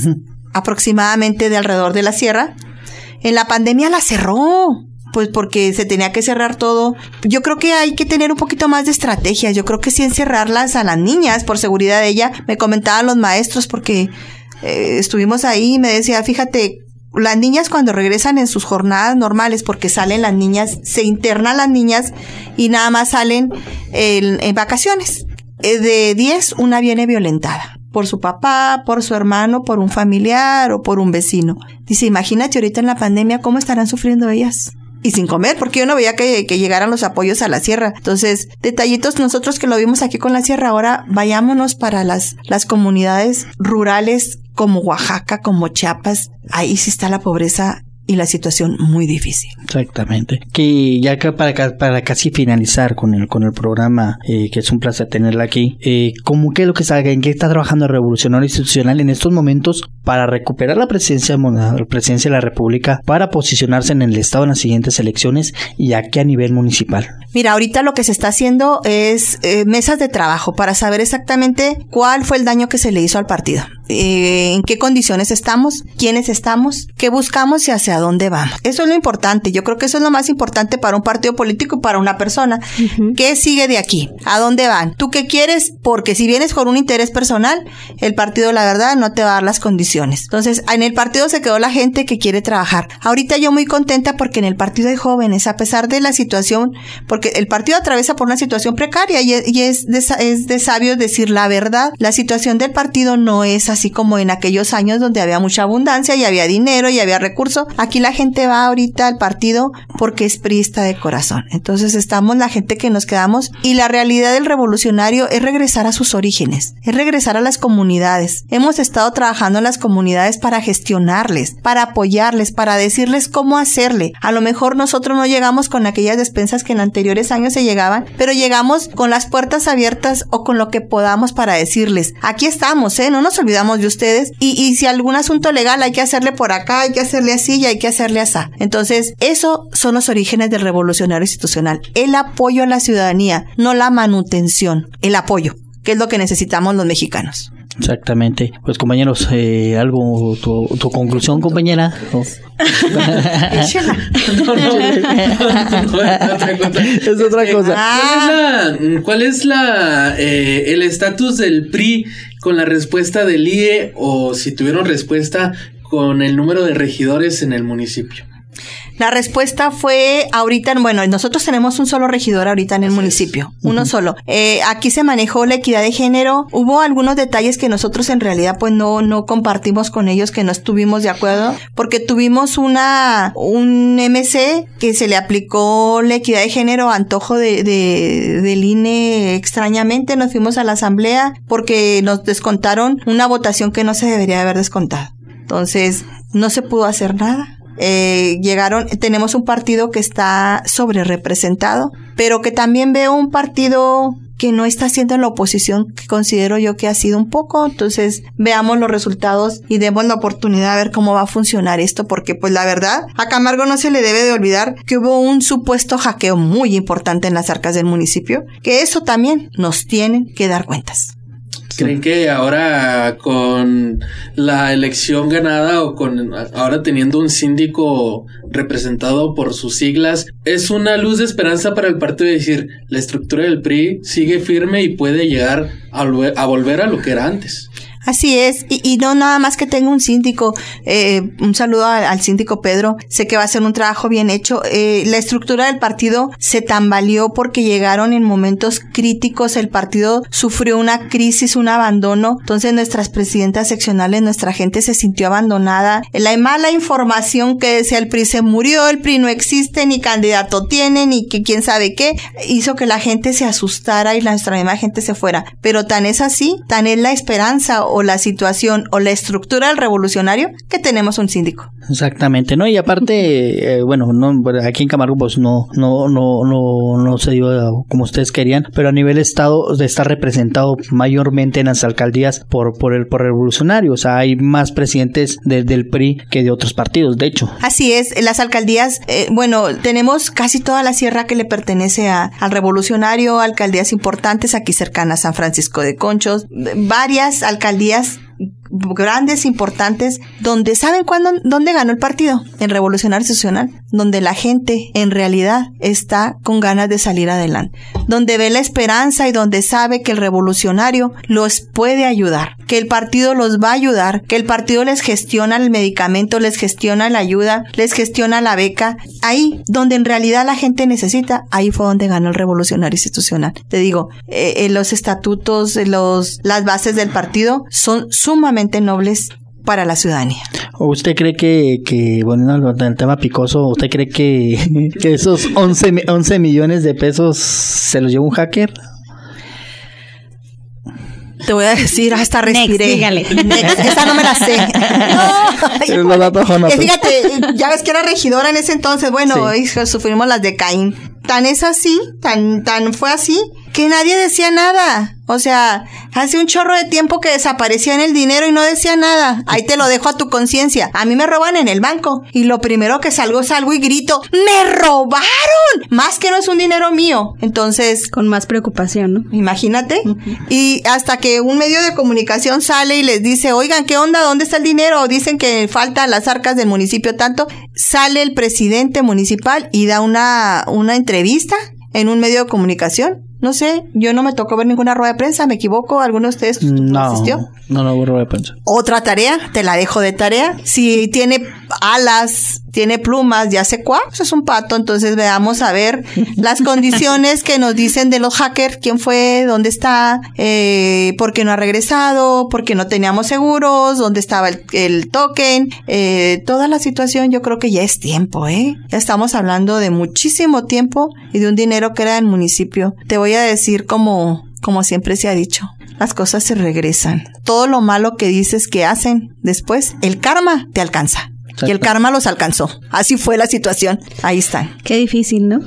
aproximadamente de alrededor de la sierra. En la pandemia la cerró. Pues porque se tenía que cerrar todo. Yo creo que hay que tener un poquito más de estrategias. Yo creo que sí encerrarlas a las niñas por seguridad de ella. Me comentaban los maestros porque eh, estuvimos ahí y me decía, fíjate, las niñas cuando regresan en sus jornadas normales, porque salen las niñas, se internan las niñas y nada más salen en, vacaciones. Eh, De 10, una viene violentada por su papá, por su hermano, por un familiar o por un vecino. Dice, imagínate ahorita en la pandemia cómo estarán sufriendo ellas. Y sin comer, porque yo no veía que, que llegaran los apoyos a la sierra. Entonces, detallitos, nosotros que lo vimos aquí con la sierra, ahora vayámonos para las, las comunidades rurales como Oaxaca, como Chiapas. Ahí sí está la pobreza y la situación muy difícil. Exactamente. Que ya que para, para casi finalizar con el con el programa, eh, que es un placer tenerla aquí, eh, ¿cómo qué es lo que está, en qué está trabajando el Revolucionario Institucional en estos momentos para recuperar la presidencia, la presidencia de la República, para posicionarse en el Estado en las siguientes elecciones y aquí a nivel municipal? Mira, ahorita lo que se está haciendo es eh, mesas de trabajo para saber exactamente cuál fue el daño que se le hizo al partido, eh, en qué condiciones estamos, quiénes estamos, qué buscamos y hacia dónde vamos. Eso es lo importante. Yo creo que eso es lo más importante para un partido político y para una persona. ¿Qué sigue de aquí? ¿A dónde van? ¿Tú qué quieres? Porque si vienes con un interés personal, el partido, la verdad, no te va a dar las condiciones. Entonces, en el partido se quedó la gente que quiere trabajar. Ahorita yo muy contenta porque en el partido hay jóvenes, a pesar de la situación, porque el partido atraviesa por una situación precaria y, es- y es, de, es de sabios decir la verdad. La situación del partido no es así como en aquellos años donde había mucha abundancia y había dinero y había recursos. Aquí la gente va ahorita al partido porque es priista de corazón. Entonces estamos la gente que nos quedamos y la realidad del revolucionario es regresar a sus orígenes, es regresar a las comunidades. Hemos estado trabajando en las comunidades para gestionarles, para apoyarles, para decirles cómo hacerle. A lo mejor nosotros no llegamos con aquellas despensas que en anteriores años se llegaban, pero llegamos con las puertas abiertas o con lo que podamos para decirles, aquí estamos, ¿eh? No nos olvidamos de ustedes y, y si algún asunto legal hay que hacerle por acá, hay que hacerle así y hay que hacerle así. Entonces, eso son los orígenes del revolucionario institucional. El apoyo a la ciudadanía, no la manutención, el apoyo, que es lo que necesitamos los mexicanos. Exactamente. Pues compañeros, eh, algo, tu, tu conclusión, compañera. No, no. Es otra cosa. Ah. ¿Cuál es la, cuál es la eh, el estatus del PRI con la respuesta del IE o si tuvieron respuesta con el número de regidores en el municipio? La respuesta fue ahorita, bueno, nosotros tenemos un solo regidor ahorita en el municipio, uno solo. Eh, aquí se manejó la equidad de género. Hubo algunos detalles que nosotros en realidad pues no, no compartimos con ellos, que no estuvimos de acuerdo, porque tuvimos una, un MC que se le aplicó la equidad de género a antojo de, de- del INE extrañamente. Nos fuimos a la asamblea porque nos descontaron una votación que no se debería haber descontado. Entonces, no se pudo hacer nada. Eh, llegaron, tenemos un partido que está sobre representado, pero que también veo un partido que no está haciendo la oposición que considero yo que ha sido un poco. Entonces, veamos los resultados y demos la oportunidad de ver cómo va a funcionar esto, porque pues la verdad, a Camargo no se le debe de olvidar que hubo un supuesto hackeo muy importante en las arcas del municipio, que eso también nos tienen que dar cuentas. ¿Creen que ahora con la elección ganada o con ahora teniendo un síndico representado por sus siglas, es una luz de esperanza para el partido de decir la estructura del PRI sigue firme y puede llegar a, a volver a lo que era antes? Así es, y, no nada más que tenga un síndico. Eh, un saludo al, síndico Pedro. Sé que va a ser un trabajo bien hecho. Eh, la estructura del partido se tambaleó porque llegaron en momentos críticos. El partido sufrió una crisis, un abandono. Entonces nuestras presidentas seccionales, nuestra gente se sintió abandonada. La mala información que decía el PRI se murió, el PRI no existe, ni candidato tiene, ni que quién sabe qué, hizo que la gente se asustara y nuestra misma gente se fuera. Pero tan es así, tan es la esperanza o la situación o la estructura del revolucionario que tenemos un síndico. Exactamente, ¿no? Y aparte, eh, bueno, no, aquí en Camargo pues no, no, no, no, no se dio como ustedes querían, pero a nivel estado está representado mayormente en las alcaldías por, por el por revolucionario, o sea, hay más presidentes del PRI que de otros partidos, de hecho. Así es, las alcaldías, eh, bueno, tenemos casi toda la sierra que le pertenece a, al revolucionario, alcaldías importantes aquí cercanas a San Francisco de Conchos, varias alcaldías días grandes, importantes, donde saben cuándo, dónde ganó el partido, en Revolucionario Institucional, donde la gente en realidad está con ganas de salir adelante, donde ve la esperanza y donde sabe que el revolucionario los puede ayudar, que el partido los va a ayudar, que el partido les gestiona el medicamento, les gestiona la ayuda, les gestiona la beca, ahí donde en realidad la gente necesita, ahí fue donde ganó el revolucionario institucional. Te digo, eh, eh, los estatutos, los, las bases del partido son sumamente nobles para la ciudadanía. ¿Usted cree que, que bueno, el tema picoso, ¿usted cree que, que esos 11, 11 millones de pesos se los llevó un hacker? Te voy a decir, hasta respiré. dígale. esa no me la sé. No, fíjate, ya ves que era regidora en ese entonces. Bueno, sufrimos las de Caín. Tan es así, tan, tan fue así, que nadie decía nada. O sea, hace un chorro de tiempo que desaparecía en el dinero y no decía nada. Ahí te lo dejo a tu conciencia. A mí me roban en el banco. Y lo primero que salgo, salgo y grito, ¡me robaron! Más que no es un dinero mío. Entonces... Con más preocupación, ¿no? Imagínate. Y hasta que un medio de comunicación sale y les dice, oigan, ¿qué onda? ¿Dónde está el dinero? Dicen que faltan las arcas del municipio tanto. Sale el presidente municipal y da una, una entrevista en un medio de comunicación no sé, yo no me tocó ver ninguna rueda de prensa, ¿me equivoco? ¿Alguno de ustedes no, asistió? No, no hubo rueda de prensa. Otra tarea, te la dejo de tarea. Si tiene alas, tiene plumas, ya sé cuál, pues es un pato, entonces veamos a ver las condiciones que nos dicen de los hackers, quién fue, dónde está, eh, por qué no ha regresado, por qué no teníamos seguros, dónde estaba el, token, eh, toda la situación yo creo que ya es tiempo, ¿eh? Ya estamos hablando de muchísimo tiempo y de un dinero que era del municipio. Te voy a decir como, como siempre se ha dicho, las cosas se regresan. Todo lo malo que dices que hacen después, el karma te alcanza. Y el karma los alcanzó. Así fue la situación. Ahí están. Qué difícil, ¿no?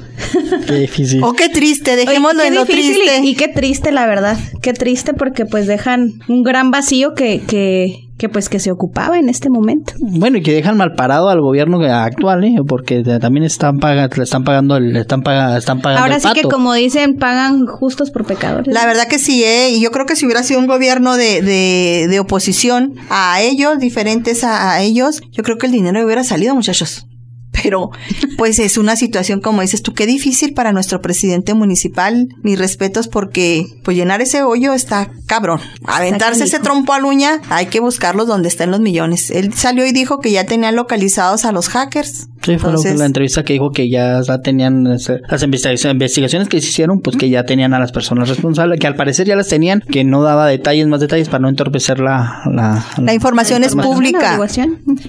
Qué difícil. O oh, qué triste, dejémoslo en lo triste. Y, y, qué triste, la verdad. Qué triste porque pues dejan un gran vacío que, que, que pues que se ocupaba en este momento. Bueno, y que dejan mal parado al gobierno actual, ¿eh? porque también están pagando, le están pagando, le están pagando, están pagando. Ahora sí que como dicen, pagan justos por pecadores. La verdad que sí, ¿eh? y yo creo que si hubiera sido un gobierno de, de, de oposición a ellos, diferentes a ellos, yo creo que el dinero hubiera salido, muchachos pero pues es una situación como dices tú, qué difícil para nuestro presidente municipal. Mis respetos porque pues llenar ese hoyo está cabrón. Aventarse ese trompo a uña, hay que buscarlos donde estén los millones. Él salió y dijo que ya tenían localizados a los hackers. Sí, fue la entrevista que dijo que ya tenían las investigaciones que se hicieron, pues que ya tenían a las personas responsables, que al parecer ya las tenían, que no daba detalles, más detalles para no entorpecer la... La, información es pública.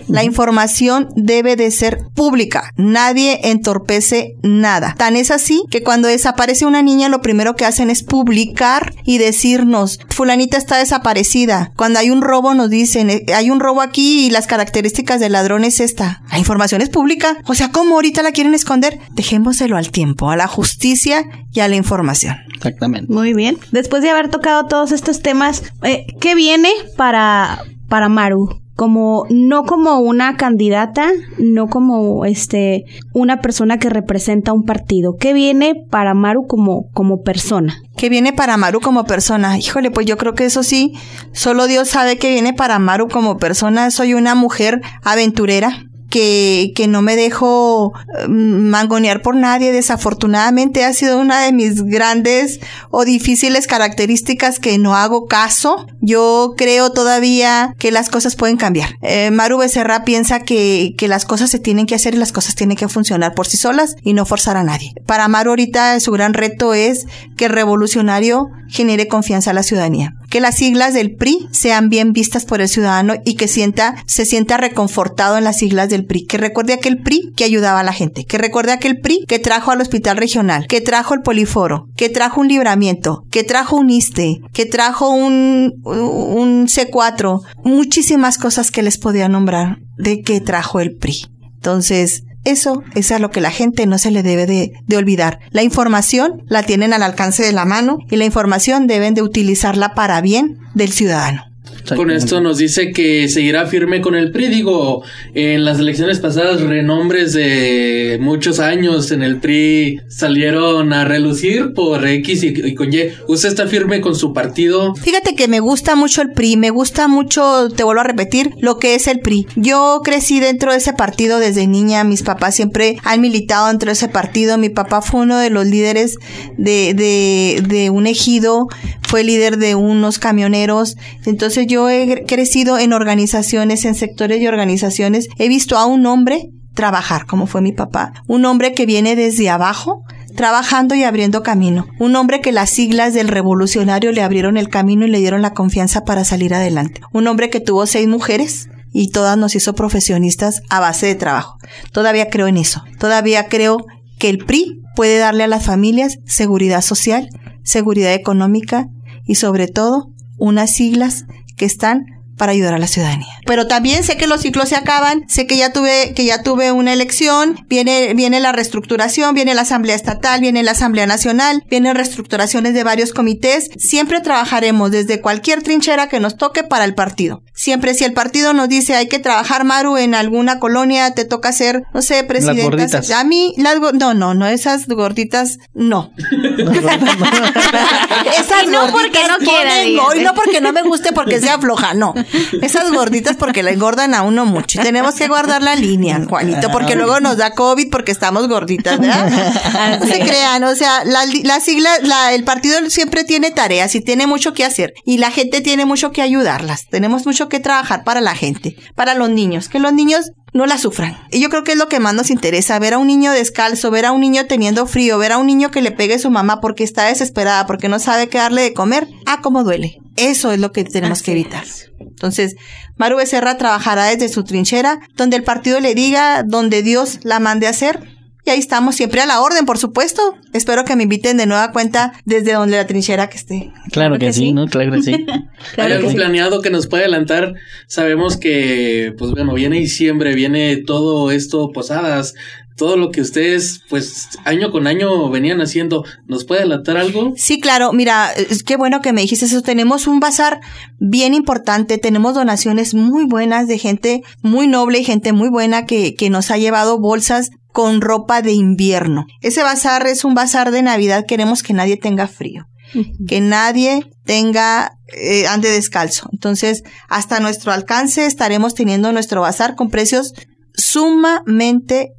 La información debe de ser pública. Nadie entorpece nada. Tan es así que cuando desaparece una niña, lo primero que hacen es publicar y decirnos, fulanita está desaparecida. Cuando hay un robo nos dicen, eh, hay un robo aquí y las características del ladrón es esta. La información es pública pública. O sea, ¿cómo ahorita la quieren esconder? Dejémoselo al tiempo, a la justicia y a la información. Exactamente. Muy bien. Después de haber tocado todos estos temas, eh, ¿qué viene para, para Maru? Como no como una candidata, no como este una persona que representa un partido. ¿Qué viene para Maru como como persona? ¿Qué viene para Maru como persona? Híjole, pues yo creo que eso sí, solo Dios sabe qué viene para Maru como persona. Soy una mujer aventurera, que, que no me dejo mm, mangonear por nadie. Desafortunadamente ha sido una de mis grandes o difíciles características que no hago caso. Yo creo todavía que las cosas pueden cambiar. Eh, Maru Becerra piensa que, que las cosas se tienen que hacer y las cosas tienen que funcionar por sí solas y no forzar a nadie. Para Maru ahorita su gran reto es que el revolucionario genere confianza a la ciudadanía. Que las siglas del PRI sean bien vistas por el ciudadano y que sienta, se sienta reconfortado en las siglas del PRI. Que recuerde aquel PRI que ayudaba a la gente. Que recuerde aquel PRI que trajo al hospital regional. Que trajo el poliforo. Que trajo un libramiento. Que trajo un ISTE. Que trajo un, un C4. Muchísimas cosas que les podía nombrar de que trajo el PRI. Entonces, eso es a lo que la gente no se le debe de, de, olvidar. La información la tienen al alcance de la mano y la información deben de utilizarla para bien del ciudadano. Con esto nos dice que seguirá firme con el PRI. Digo, en las elecciones pasadas, renombres de muchos años en el PRI salieron a relucir por X y, con Y. ¿Usted está firme con su partido? Fíjate que me gusta mucho el PRI, me gusta mucho, te vuelvo a repetir, lo que es el PRI. Yo crecí dentro de ese partido desde niña, mis papás siempre han militado dentro de ese partido. Mi papá fue uno de los líderes de, de, de un ejido, fue líder de unos camioneros. Entonces yo he crecido en organizaciones, en sectores y organizaciones. He visto a un hombre trabajar, como fue mi papá. Un hombre que viene desde abajo, trabajando y abriendo camino. Un hombre que las siglas del revolucionario le abrieron el camino y le dieron la confianza para salir adelante. Un hombre que tuvo seis mujeres y todas nos hizo profesionistas a base de trabajo. Todavía creo en eso. Todavía creo que el PRI puede darle a las familias seguridad social, seguridad económica y sobre todo unas siglas que están para ayudar a la ciudadanía. Pero también sé que los ciclos se acaban, sé que ya tuve, que ya tuve una elección, viene, viene la reestructuración, viene la Asamblea Estatal, viene la Asamblea Nacional, vienen reestructuraciones de varios comités. Siempre trabajaremos desde cualquier trinchera que nos toque para el partido. Siempre si el partido nos dice hay que trabajar, Maru, en alguna colonia, te toca ser, no sé, presidenta. A mí, las no, no, no, esas gorditas, no. esas no porque no quiera. No, y no porque no me guste porque sea floja, no. Esas gorditas porque la engordan a uno mucho. tenemos que guardar la línea, Juanito, porque luego nos da COVID porque estamos gorditas, ¿verdad? No se crean, o sea, la, la sigla, la, el partido siempre tiene tareas y tiene mucho que hacer. Y la gente tiene mucho que ayudarlas. Tenemos mucho que trabajar para la gente, para los niños. Que los niños no la sufran. Y yo creo que es lo que más nos interesa, ver a un niño descalzo, ver a un niño teniendo frío, ver a un niño que le pegue a su mamá porque está desesperada, porque no sabe qué darle de comer. Ah, cómo duele. Eso es lo que tenemos que evitar. Entonces, Maru Becerra trabajará desde su trinchera, donde el partido le diga, donde Dios la mande a hacer, ahí estamos siempre a la orden, por supuesto. Espero que me inviten de nueva cuenta desde donde la trinchera que esté. Claro, que, sí, ¿no? Claro que sí. ¿Hay algo planeado que nos puede adelantar? Sabemos que, pues bueno, viene diciembre, viene todo esto, posadas, todo lo que ustedes, pues, año con año venían haciendo. ¿Nos puede adelantar algo? Sí, claro. Mira, qué bueno que me dijiste eso. Tenemos un bazar bien importante. Tenemos donaciones muy buenas de gente muy noble y gente muy buena que, que nos ha llevado bolsas con ropa de invierno. Ese bazar es un bazar de Navidad. Queremos que nadie tenga frío. Que nadie tenga, eh, ande descalzo. Entonces, hasta nuestro alcance estaremos teniendo nuestro bazar con precios sumamente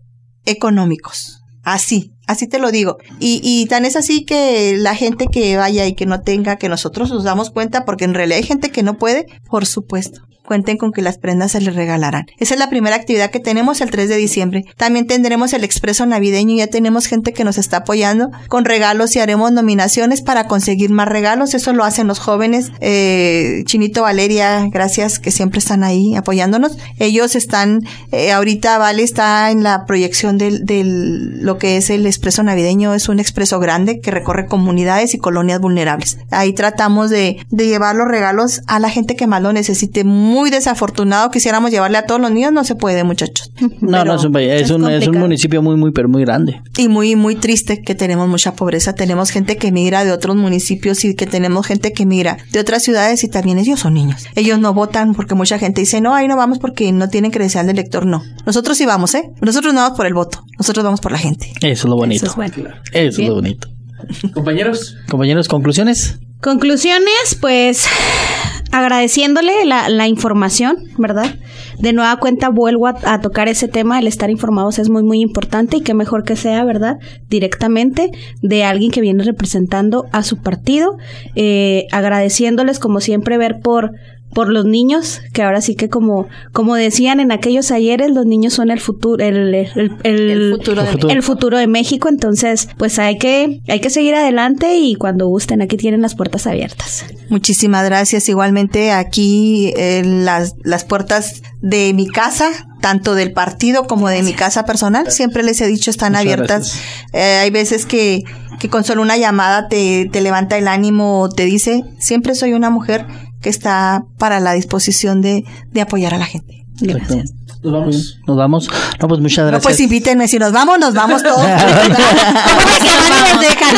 económicos. Así, así te lo digo. Y, y tan es así que la gente que vaya y que no tenga, que nosotros nos damos cuenta, porque en realidad hay gente que no puede, por supuesto cuenten con que las prendas se les regalarán. Esa es la primera actividad que tenemos el 3 de diciembre. También tendremos el expreso navideño, ya tenemos gente que nos está apoyando con regalos y haremos nominaciones para conseguir más regalos. Eso lo hacen los jóvenes. Eh, Chinito Valeria, gracias que siempre están ahí apoyándonos. Ellos están, eh, ahorita Vale está en la proyección del, del, lo que es el expreso navideño. Es un expreso grande que recorre comunidades y colonias vulnerables. Ahí tratamos de, de llevar los regalos a la gente que más lo necesite. Muy muy desafortunado. Quisiéramos llevarle a todos los niños, no se puede, muchachos. No, no, es un, es, un, es un, municipio muy, muy, pero muy grande. Y muy, muy triste que tenemos mucha pobreza. Tenemos gente que migra de otros municipios y que tenemos gente que migra de otras ciudades y también ellos son niños. Ellos no votan porque mucha gente dice, no, ahí no vamos porque no tienen credencial de elector. No. Nosotros sí vamos, ¿eh? Nosotros no vamos por el voto. Nosotros vamos por la gente. Eso es lo bonito. Eso es, Eso es lo bonito. Compañeros. Compañeros, conclusiones. Conclusiones, pues agradeciéndole la, la, información, ¿verdad? De nueva cuenta vuelvo a, tocar ese tema, el estar informados es muy, muy importante y qué mejor que sea, ¿verdad? Directamente de alguien que viene representando a su partido, eh, agradeciéndoles como siempre ver por por los niños, que ahora sí que como, como decían en aquellos ayeres, los niños son el futuro, el, el, el, futuro, de, el futuro de México, entonces pues hay que, hay que seguir adelante y cuando gusten, aquí tienen las puertas abiertas. Muchísimas gracias. Igualmente aquí eh, las, las puertas de mi casa, tanto del partido como de mi casa personal, siempre les he dicho están abiertas. Eh, hay veces que, que con solo una llamada te, te levanta el ánimo, te dice, siempre soy una mujer que está para la disposición de, de apoyar a la gente. Gracias. Nos vamos. Nos vamos. No, pues muchas gracias. No, pues invítenme. Si nos vamos, nos vamos todos.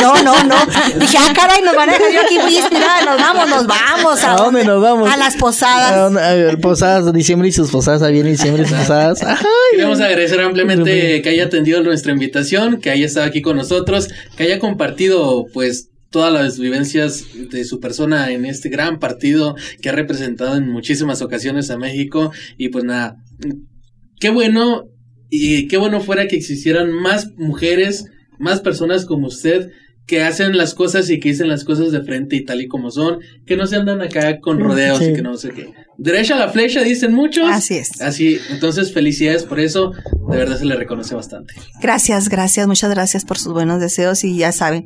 no, no, no. Dije, ah, caray, nos van a dejar yo aquí muy inspirada. Nos vamos, nos vamos. ¿A, dónde nos vamos? A las posadas. A, posadas, diciembre y sus posadas. Ahí viene diciembre y sus posadas. Queremos agradecer ampliamente que haya atendido nuestra invitación, que haya estado aquí con nosotros, que haya compartido, pues, todas las vivencias de su persona en este gran partido que ha representado en muchísimas ocasiones a México. Y pues nada, qué bueno y qué bueno fuera que existieran más mujeres, más personas como usted que hacen las cosas y que dicen las cosas de frente y tal y como son, que no se andan acá con rodeos y que no sé qué. Derecha a la flecha, dicen muchos. Así es. Así, entonces felicidades por eso, de verdad se le reconoce bastante. Gracias, gracias, muchas gracias por sus buenos deseos y ya saben,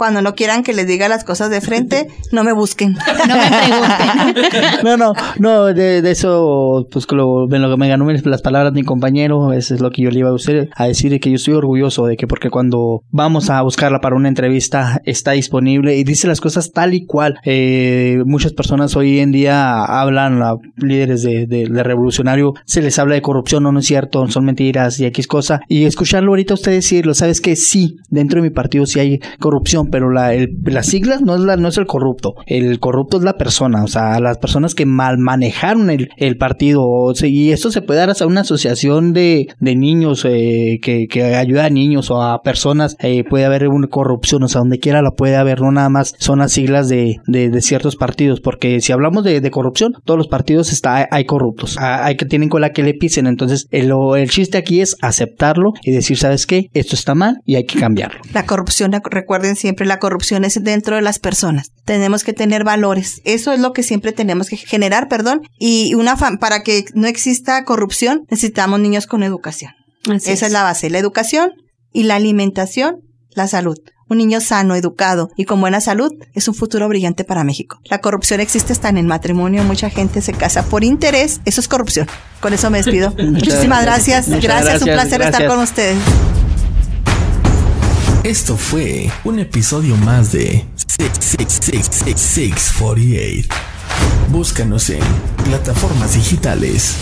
cuando no quieran que les diga las cosas de frente, no me busquen. No me pregunten. no, no, no, de, eso, pues lo, lo que me ganó las palabras de mi compañero, eso es lo que yo le iba a, usted, a decir, que yo estoy orgulloso de que porque cuando vamos a buscarla para una entrevista, está disponible y dice las cosas tal y cual. Eh, muchas personas hoy en día hablan, a líderes de, de, revolucionario, se les habla de corrupción, no, no es cierto, son mentiras y X cosa. Y escucharlo ahorita usted decirlo, sabes que sí, dentro de mi partido sí hay corrupción, pero la, el, las siglas no es, la, no es el corrupto. El corrupto es la persona, o sea, las personas que mal manejaron el, partido. y esto se puede dar hasta una asociación de, niños eh, que, ayuda a niños o a personas. Eh, puede haber una corrupción, o sea, donde quiera la puede haber, no nada más son las siglas de, ciertos partidos, porque si hablamos de, corrupción, todos los partidos está, hay corruptos, ah, hay que tienen con la que le pisen. Entonces, el, el chiste aquí es aceptarlo y decir, ¿sabes qué? Esto está mal y hay que cambiarlo. La corrupción, recuerden siempre la corrupción es dentro de las personas. Tenemos que tener valores. Eso es lo que siempre tenemos que generar, perdón. Y una para que no exista corrupción, necesitamos niños con educación. Esa es. la base, la educación y la alimentación, la salud. Un niño sano, educado y con buena salud es un futuro brillante para México. La corrupción existe hasta en el matrimonio. Mucha gente se casa por interés. Eso es corrupción. Con eso me despido. Muchísimas gracias. gracias. Un placer estar con ustedes. Esto fue un episodio más de 648. Búscanos en plataformas digitales.